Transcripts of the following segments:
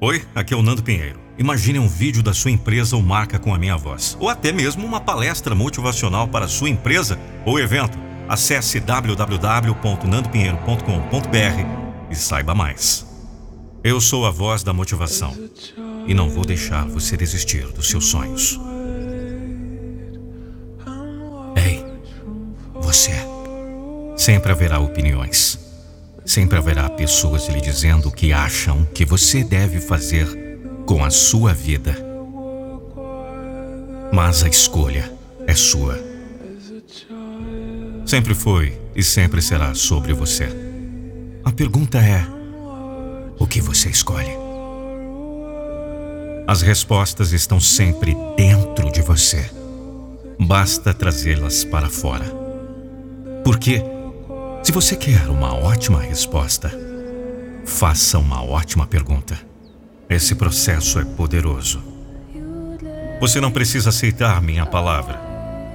Oi, aqui é o Nando Pinheiro. Imagine um vídeo da sua empresa ou marca com a minha voz, ou até mesmo uma palestra motivacional para sua empresa ou evento. Acesse www.nandopinheiro.com.br e saiba mais. Eu sou a voz da motivação e não vou deixar você desistir dos seus sonhos. Ei, você. Sempre haverá opiniões. Sempre haverá pessoas lhe dizendo o que acham que você deve fazer com a sua vida. Mas a escolha é sua. Sempre foi e sempre será sobre você. A pergunta é: o que você escolhe? As respostas estão sempre dentro de você. Basta trazê-las para fora. Porque se você quer uma ótima resposta, faça uma ótima pergunta. Esse processo é poderoso. Você não precisa aceitar minha palavra,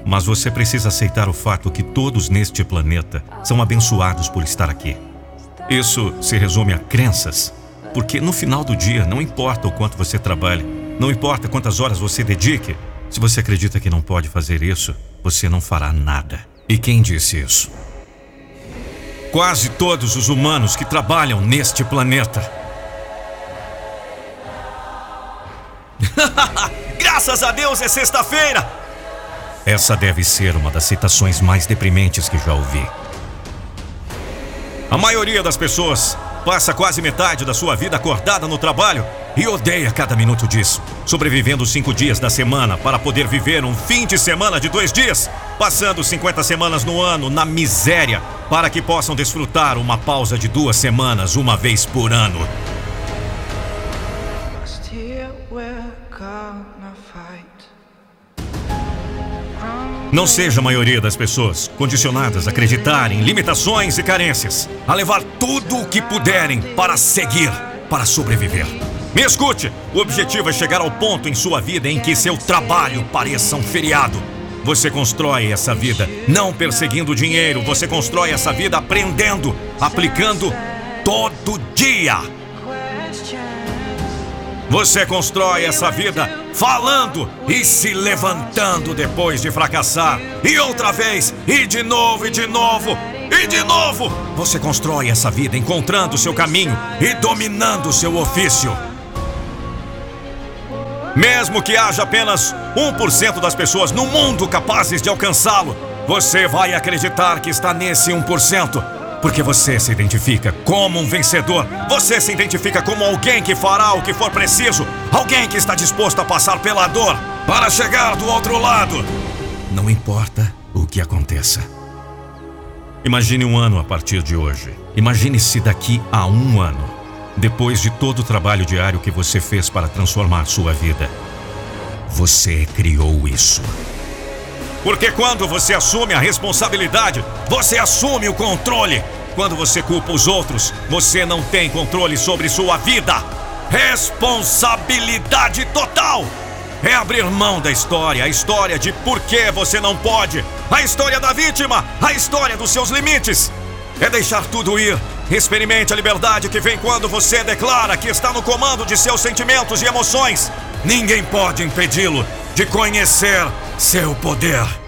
mas você precisa aceitar o fato que todos neste planeta são abençoados por estar aqui. Isso se resume a crenças, porque no final do dia não importa o quanto você trabalhe, não importa quantas horas você dedique, se você acredita que não pode fazer isso, você não fará nada. E quem disse isso? Quase todos os humanos que trabalham neste planeta. Graças a Deus é sexta-feira! Essa deve ser uma das citações mais deprimentes que já ouvi. A maioria das pessoas passa quase metade da sua vida acordada no trabalho e odeia cada minuto disso, sobrevivendo cinco dias da semana para poder viver um fim de semana de dois dias, passando 50 semanas no ano na miséria para que possam desfrutar uma pausa de duas semanas uma vez por ano. Não seja a maioria das pessoas condicionadas a acreditar em limitações e carências, a levar tudo o que puderem para seguir, para sobreviver. Me escute! O objetivo é chegar ao ponto em sua vida em que seu trabalho pareça um feriado. Você constrói essa vida não perseguindo dinheiro, você constrói essa vida aprendendo, aplicando todo dia. Você constrói essa vida falando e se levantando depois de fracassar. E outra vez, e de novo, e de novo, e de novo. Você constrói essa vida encontrando seu caminho e dominando seu ofício. Mesmo que haja apenas 1% das pessoas no mundo capazes de alcançá-lo, você vai acreditar que está nesse 1%. Porque você se identifica como um vencedor. Você se identifica como alguém que fará o que for preciso. Alguém que está disposto a passar pela dor para chegar do outro lado. Não importa o que aconteça. Imagine um ano a partir de hoje. Imagine-se daqui a um ano. Depois de todo o trabalho diário que você fez para transformar sua vida. Você criou isso. Porque quando você assume a responsabilidade, você assume o controle. Quando você culpa os outros, você não tem controle sobre sua vida. Responsabilidade total! É abrir mão da história, a história de por que você não pode, a história da vítima, a história dos seus limites. É deixar tudo ir. Experimente a liberdade que vem quando você declara que está no comando de seus sentimentos e emoções. Ninguém pode impedi-lo de conhecer seu poder.